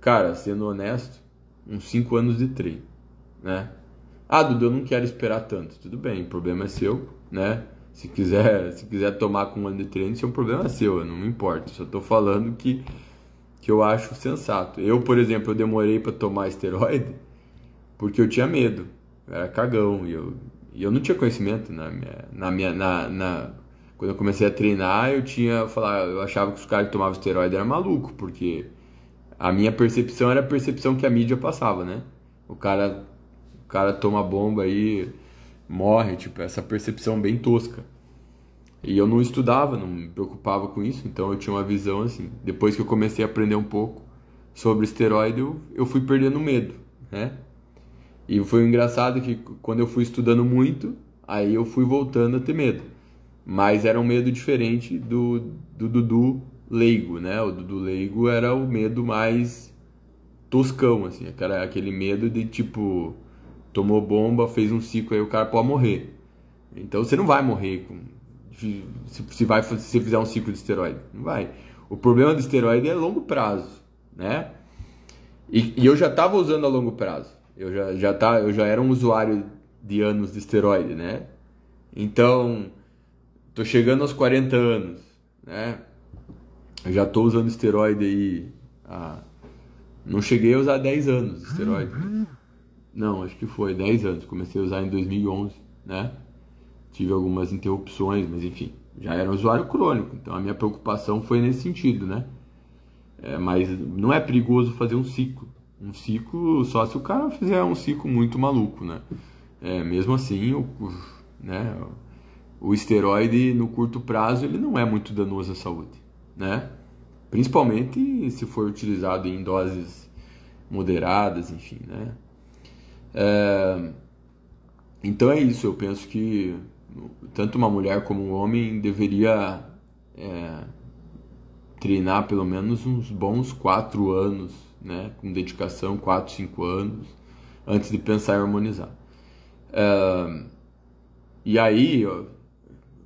cara, sendo honesto, uns 5 anos de treino, né? Ah, Dudu, eu não quero esperar tanto. Tudo bem, o problema é seu, né? Se quiser, se quiser tomar com um ano de treino, isso é um problema seu, não me importa. Só estou falando que, que eu acho sensato. Eu, por exemplo, eu demorei para tomar esteroide porque eu tinha medo. Eu era cagão e eu, e eu não tinha conhecimento na minha, na minha na, na, quando eu comecei a treinar, eu tinha falar, eu achava que os caras que tomavam esteroide eram maluco, porque a minha percepção era a percepção que a mídia passava, né? O cara o cara toma bomba aí, morre, tipo, essa percepção bem tosca. E eu não estudava, não me preocupava com isso, então eu tinha uma visão assim. Depois que eu comecei a aprender um pouco sobre esteroide, eu, eu fui perdendo medo, né? E foi engraçado que quando eu fui estudando muito, aí eu fui voltando a ter medo. Mas era um medo diferente do, do Dudu leigo, né? O Dudu leigo era o medo mais toscão, assim, aquele medo de tipo tomou bomba, fez um ciclo aí, o cara pode morrer. Então você não vai morrer com, se, se, vai, se você fizer um ciclo de esteroide. Não vai. O problema do esteroide é longo prazo, né? E, e eu já estava usando a longo prazo. Eu já, já, tá, eu já era um usuário de anos de esteroide, né? Então, tô chegando aos 40 anos, né? Eu já tô usando esteroide aí. Não cheguei a usar 10 anos de esteroide. Não, acho que foi 10 anos. Comecei a usar em 2011, né? Tive algumas interrupções, mas enfim, já era um usuário crônico. Então a minha preocupação foi nesse sentido, né? É, mas não é perigoso fazer um ciclo. Um ciclo só se o cara fizer um ciclo muito maluco, né? É, mesmo assim, o, né, o esteroide no curto prazo ele não é muito danoso à saúde, né? Principalmente se for utilizado em doses moderadas, enfim, né? É, então é isso, eu penso que tanto uma mulher como um homem deveria é, treinar pelo menos uns bons quatro anos, né, com dedicação, quatro, cinco anos, antes de pensar em harmonizar. É, e aí,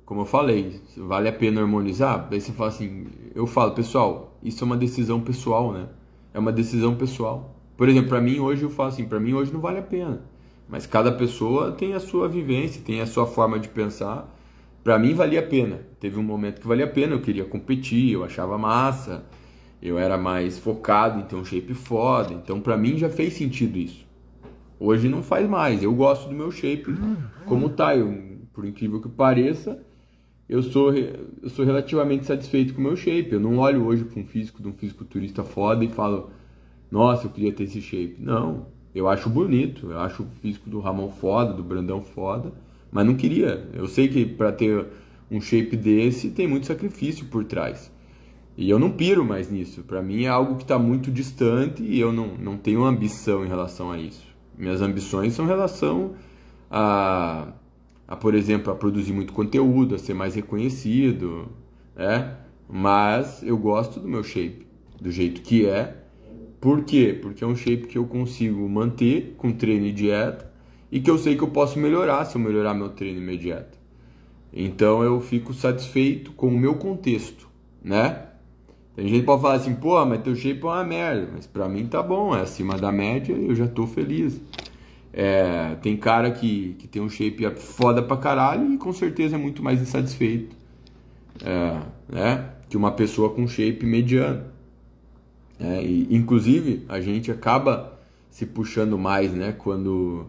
como eu falei, vale a pena harmonizar? Aí você fala assim, eu falo, pessoal, isso é uma decisão pessoal, né? É uma decisão pessoal. Por exemplo, para mim hoje eu falo assim, para mim hoje não vale a pena. Mas cada pessoa tem a sua vivência, tem a sua forma de pensar. Para mim valia a pena. Teve um momento que valia a pena, eu queria competir, eu achava massa, eu era mais focado em ter um shape foda. Então para mim já fez sentido isso. Hoje não faz mais. Eu gosto do meu shape como tá. Eu, por incrível que pareça, eu sou, eu sou relativamente satisfeito com o meu shape. Eu não olho hoje para um físico de um fisiculturista foda e falo, nossa, eu queria ter esse shape. Não. Eu acho bonito, eu acho o físico do Ramon foda, do Brandão foda, mas não queria. Eu sei que para ter um shape desse tem muito sacrifício por trás. E eu não piro mais nisso. Para mim é algo que está muito distante e eu não, não tenho ambição em relação a isso. Minhas ambições são em relação a, a, por exemplo, a produzir muito conteúdo, a ser mais reconhecido, né? Mas eu gosto do meu shape, do jeito que é por quê? Porque é um shape que eu consigo manter com treino e dieta e que eu sei que eu posso melhorar se eu melhorar meu treino e minha dieta. Então eu fico satisfeito com o meu contexto, né? Tem gente que pode falar assim, pô, mas teu shape é uma merda. Mas pra mim tá bom, é acima da média e eu já tô feliz. É, tem cara que, que tem um shape foda pra caralho e com certeza é muito mais insatisfeito é, né? que uma pessoa com shape mediano. É, e, inclusive, a gente acaba se puxando mais, né? Quando,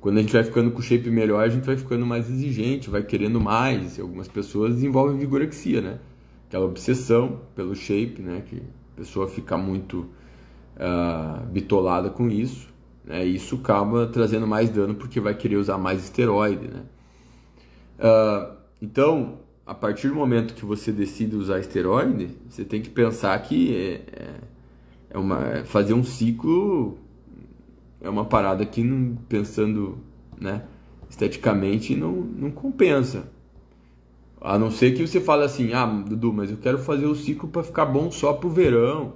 quando a gente vai ficando com o shape melhor, a gente vai ficando mais exigente, vai querendo mais. Algumas pessoas desenvolvem vigorexia, né? Aquela obsessão pelo shape, né? Que a pessoa fica muito uh, bitolada com isso. Né? E isso acaba trazendo mais dano porque vai querer usar mais esteroide, né? Uh, então, a partir do momento que você decide usar esteroide, você tem que pensar que é, é é uma fazer um ciclo é uma parada que não, pensando né esteticamente não, não compensa. A não ser que você fale assim ah Dudu mas eu quero fazer o ciclo para ficar bom só pro verão.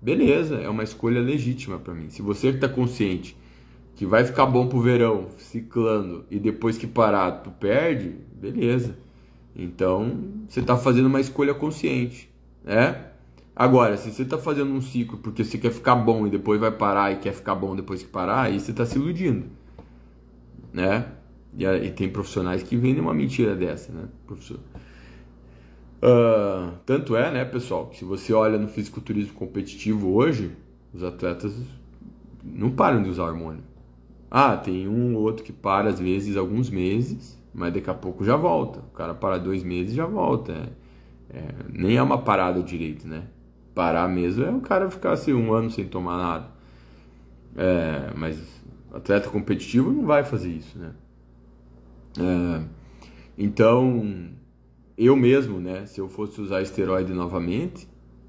Beleza é uma escolha legítima para mim. Se você está consciente que vai ficar bom pro verão ciclando e depois que parar tu perde beleza. Então você está fazendo uma escolha consciente né Agora, se você está fazendo um ciclo porque você quer ficar bom e depois vai parar e quer ficar bom depois que parar, aí você está se iludindo, né? E, e, tem profissionais que vendem uma mentira dessa, né? Professor. Uh, tanto é, né, pessoal, que se você olha no fisiculturismo competitivo hoje, os atletas não param de usar hormônio. Ah, tem um ou outro que para às vezes alguns meses, mas daqui a pouco já volta. O cara para dois meses já volta. É, é, nem é uma parada direito, né? Parar mesmo é o cara ficar assim um ano sem tomar nada. É, mas atleta competitivo não vai fazer isso, né? É, então, eu mesmo, né? Se eu fosse usar esteroide novamente,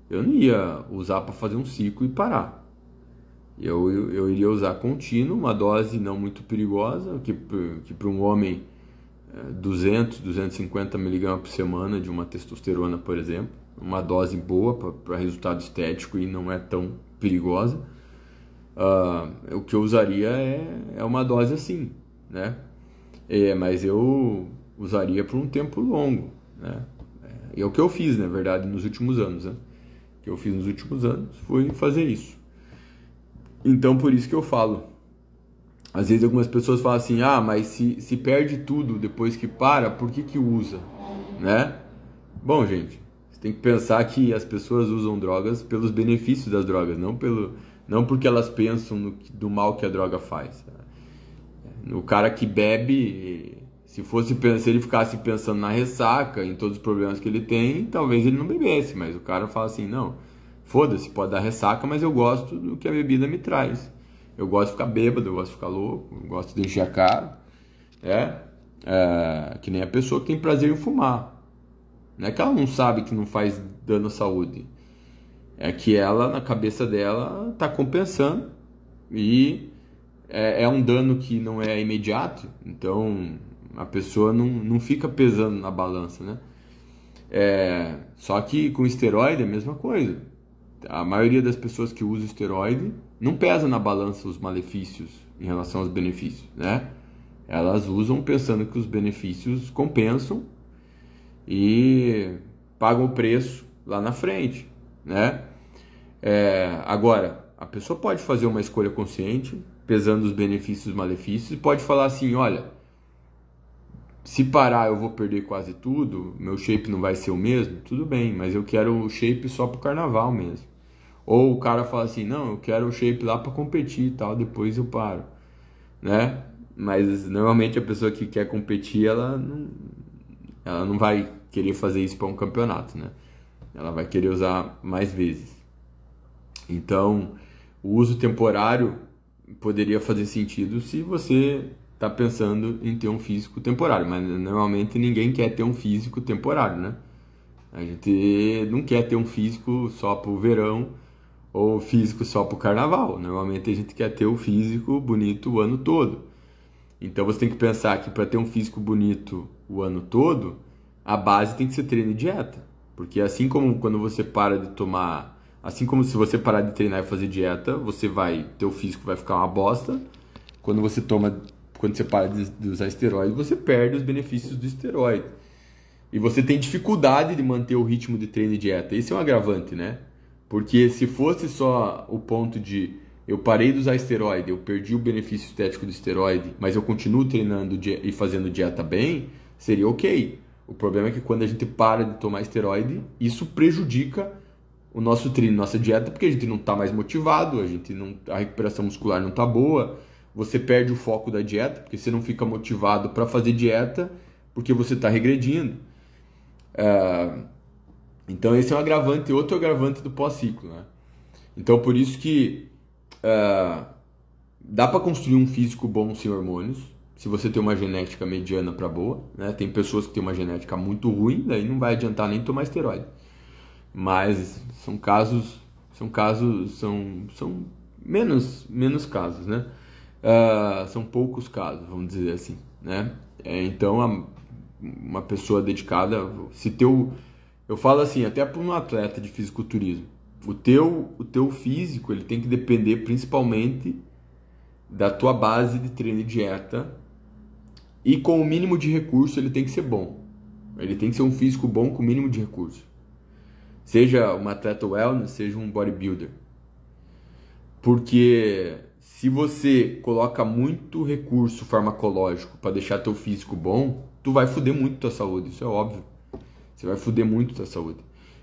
eu não ia usar para fazer um ciclo e parar. Eu, eu, eu, iria usar contínuo, uma dose não muito perigosa, que, que para um homem 200, é, 250 miligramas por semana de uma testosterona, por exemplo, uma dose boa para resultado estético e não é tão perigosa. uh, o que eu usaria é, é uma dose assim, né? É, mas eu usaria por um tempo longo, né? E é o que eu fiz, na verdade, nos últimos anos, né? O que eu fiz nos últimos anos foi fazer isso. Então, por isso que eu falo. Às vezes algumas pessoas falam assim, ah, mas se, se perde tudo depois que para, por que que usa? Né? Bom, gente, tem que pensar que as pessoas usam drogas pelos benefícios das drogas, não, pelo, não porque elas pensam no, do mal que a droga faz. O cara que bebe, se fosse se ele ficasse pensando na ressaca, em todos os problemas que ele tem, talvez ele não bebesse, mas o cara fala assim, não, foda-se, pode dar ressaca, mas eu gosto do que a bebida me traz. Eu gosto de ficar bêbado, eu gosto de ficar louco, eu gosto de encher a cara. É, é que nem a pessoa que tem prazer em fumar. Não é que ela não sabe que não faz dano à saúde. É que ela, na cabeça dela, está compensando e é, é, um dano que não é imediato, então a pessoa não, não fica pesando na balança, né? É, só que com esteroide é a mesma coisa. A maioria das pessoas que usam esteroide não pesa na balança os malefícios em relação aos benefícios, né? Elas usam pensando que os benefícios compensam e pagam o preço lá na frente, né? É, agora, a pessoa pode fazer uma escolha consciente, pesando os benefícios e os malefícios, e pode falar assim: olha, se parar eu vou perder quase tudo, meu shape não vai ser o mesmo, tudo bem, mas eu quero o shape só pro carnaval mesmo. Ou o cara fala assim, não, eu quero o shape lá para competir e tal, depois eu paro, né? Mas normalmente a pessoa que quer competir, ela não, ela não vai querer fazer isso para um campeonato, né? Ela vai querer usar mais vezes. Então, o uso temporário poderia fazer sentido se você está pensando em ter um físico temporário, mas normalmente ninguém quer ter um físico temporário, né? A gente não quer ter um físico só para o verão ou físico só para o carnaval. Normalmente a gente quer ter o físico bonito o ano todo. Então você tem que pensar que para ter um físico bonito o ano todo, a base tem que ser treino e dieta. Porque assim como quando você para de tomar, assim como se você parar de treinar e fazer dieta, você vai, teu físico vai ficar uma bosta. Quando você toma, quando você para de, de usar esteroide, você perde os benefícios do esteroide. E você tem dificuldade de manter o ritmo de treino e dieta. Esse é um agravante, né? Porque se fosse só o ponto de eu parei de usar esteroide, eu perdi o benefício estético do esteroide, mas eu continuo treinando e fazendo dieta bem, seria ok. O problema é que quando a gente para de tomar esteroide, isso prejudica o nosso treino, nossa dieta, porque a gente não está mais motivado, a gente não, a recuperação muscular não está boa, você perde o foco da dieta, porque você não fica motivado para fazer dieta, porque você está regredindo. Uh, então esse é um agravante, outro agravante do pós-ciclo, né? Então por isso que uh, dá para construir um físico bom sem hormônios, se você tem uma genética mediana para boa, né? Tem pessoas que têm uma genética muito ruim, daí não vai adiantar nem tomar esteroide. Mas são casos, são casos, são, são menos, menos casos, né? Uh, são poucos casos, vamos dizer assim, né? É, então a, uma pessoa dedicada, se teu eu falo assim, até para um atleta de fisiculturismo, o teu, o teu físico ele tem que depender principalmente da tua base de treino e dieta e com o mínimo de recurso ele tem que ser bom. Ele tem que ser um físico bom com o mínimo de recurso. Seja um atleta wellness, seja um bodybuilder. Porque se você coloca muito recurso farmacológico para deixar teu físico bom, tu vai foder muito tua saúde, isso é óbvio. Você vai foder muito tua saúde.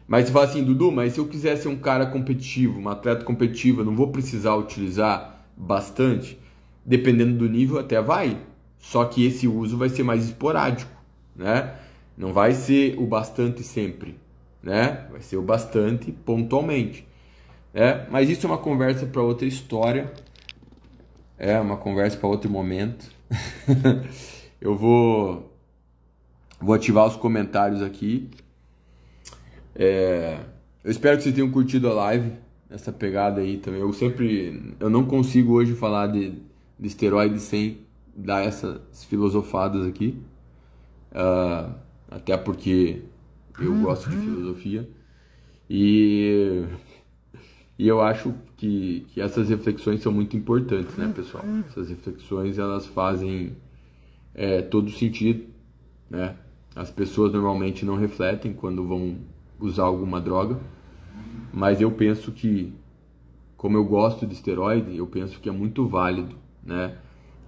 Mas você fala assim, Dudu, mas se eu quiser ser um cara competitivo, um atleta competitivo, eu não vou precisar utilizar bastante? Dependendo do nível, até vai. Só que esse uso vai ser mais esporádico, né? Não vai ser o bastante sempre, né? Vai ser o bastante pontualmente. É, mas isso é uma conversa para outra história. É uma conversa para outro momento. eu vou Vou ativar os comentários aqui. É, eu espero que vocês tenham curtido a live, essa pegada aí também. Eu sempre, eu não consigo hoje falar de, de esteroide sem dar essas filosofadas aqui. Uh, até porque eu gosto de filosofia. E E eu acho que, que essas reflexões são muito importantes, né, pessoal? Essas reflexões elas fazem é, todo sentido, né? As pessoas normalmente não refletem quando vão usar alguma droga, mas eu penso que, como eu gosto de esteroide, eu penso que é muito válido, né?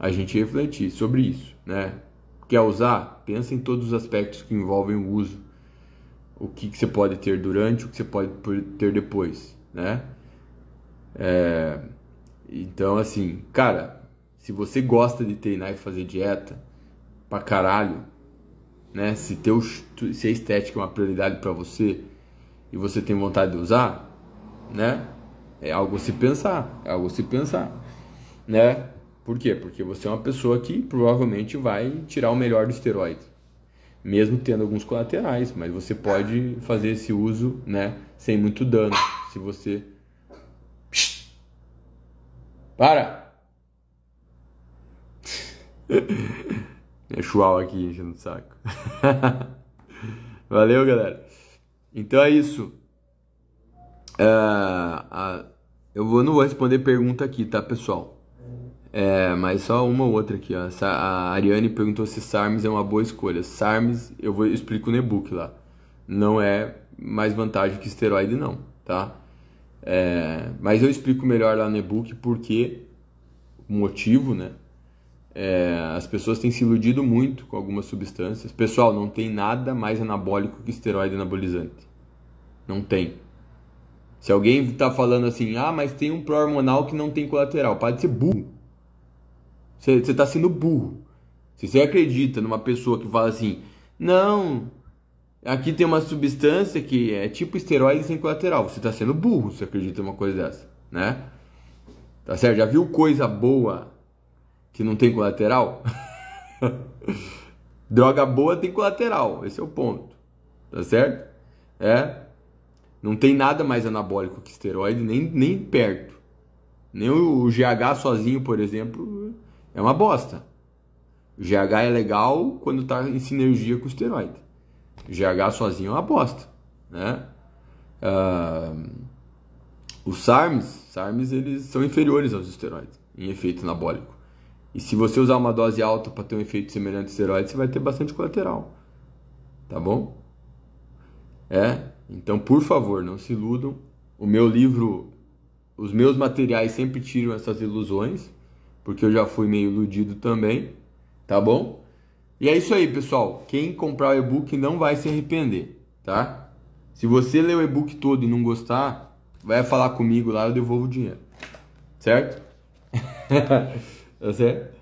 A gente refletir sobre isso, né? Quer usar? Pensa em todos os aspectos que envolvem o uso. O que, que você pode ter durante, o que você pode ter depois, né? É... Então, assim, cara, se você gosta de treinar e fazer dieta pra caralho, né? Se, teu, se a estética é uma prioridade para você e você tem vontade de usar, né? É algo a se pensar, é algo a se pensar, né? Por quê? Porque você é uma pessoa que provavelmente vai tirar o melhor do esteroide, mesmo tendo alguns colaterais, mas você pode fazer esse uso, né, sem muito dano, se você Para! É chual aqui enchendo o saco. Valeu, galera. Então é isso. É, a, eu não vou responder pergunta aqui, tá, pessoal? É, mas só uma ou outra aqui, ó. A Ariane perguntou se SARMS é uma boa escolha. SARMS, eu vou eu explico no e-book lá. Não é mais vantagem que esteroide, não, tá? É, mas eu explico melhor lá no e-book porque o motivo, né? É, as pessoas têm se iludido muito com algumas substâncias. Pessoal, não tem nada mais anabólico que esteroide anabolizante. Não tem. Se alguém está falando assim, ah, mas tem um pró-hormonal que não tem colateral, pode ser burro. Você está sendo burro. Se você acredita numa pessoa que fala assim, não, aqui tem uma substância que é tipo esteroide sem colateral, você está sendo burro se acredita numa coisa dessa, né? Tá certo? Já viu coisa boa que não tem colateral? Droga boa tem colateral, esse é o ponto. Tá certo? É. Não tem nada mais anabólico que esteroide, nem, nem perto. Nem o GH sozinho, por exemplo, é uma bosta. GH é legal quando está em sinergia com o esteroide. GH sozinho é uma bosta, né? Uh, os SARMs, SARMs eles são inferiores aos esteroides em efeito anabólico. E se você usar uma dose alta para ter um efeito semelhante ao esteroide, você vai ter bastante colateral. Tá bom? É, então por favor, não se iludam. O meu livro, os meus materiais sempre tiram essas ilusões porque eu já fui meio iludido também, tá bom? E é isso aí, pessoal. Quem comprar o e-book não vai se arrepender, tá? Se você ler o e-book todo e não gostar, vai falar comigo lá, eu devolvo o dinheiro. Certo? tá certo?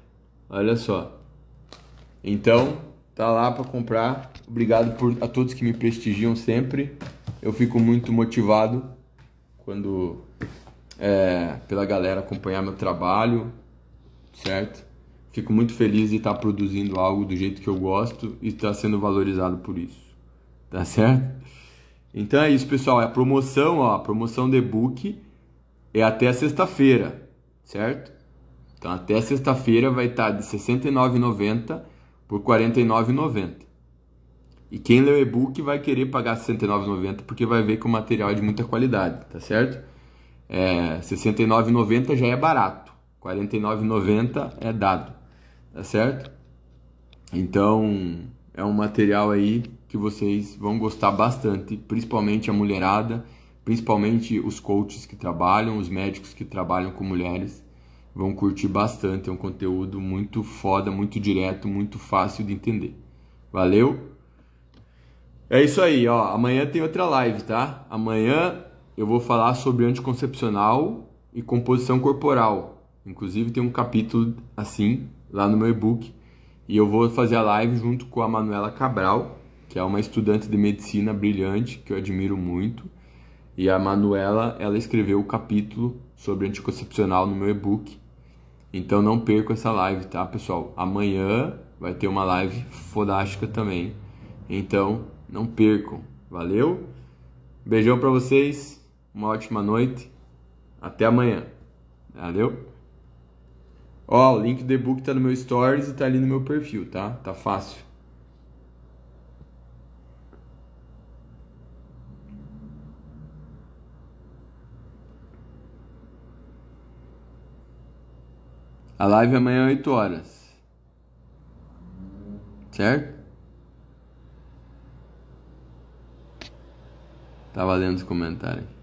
Olha só. Então, tá lá para comprar. Obrigado por a todos que me prestigiam sempre. Eu fico muito motivado quando é, pela galera acompanhar meu trabalho, certo? Fico muito feliz de estar produzindo algo do jeito que eu gosto e estar sendo valorizado por isso, tá certo? Então é isso, pessoal. É a promoção, ó, a promoção do e-book é até sexta-feira, certo? Então até sexta-feira vai estar de R$ 69,90 por R$ 49,90. E quem lê o e-book vai querer pagar R$ 69,90 porque vai ver que o material é de muita qualidade, tá certo? É, R$ 69,90 já é barato. 49,90 é dado, tá certo? Então, é um material aí que vocês vão gostar bastante, principalmente a mulherada, principalmente os coaches que trabalham, os médicos que trabalham com mulheres, vão curtir bastante. É um conteúdo muito foda, muito direto, muito fácil de entender. Valeu? É isso aí, ó. Amanhã tem outra live, tá? Amanhã eu vou falar sobre anticoncepcional e composição corporal. Inclusive tem um capítulo assim lá no meu e-book e eu vou fazer a live junto com a Manuela Cabral, que é uma estudante de medicina brilhante que eu admiro muito. E a Manuela, ela escreveu o capítulo sobre anticoncepcional no meu e-book. Então não perca essa live, tá, pessoal? Amanhã vai ter uma live fodástica também. Então, não percam. Valeu? Beijão para vocês. Uma ótima noite. Até amanhã. Valeu? Ó, o link do e-book tá no meu stories e tá ali no meu perfil, tá? Tá fácil. A live é amanhã é 8 horas. Certo? Tá valendo os comentários.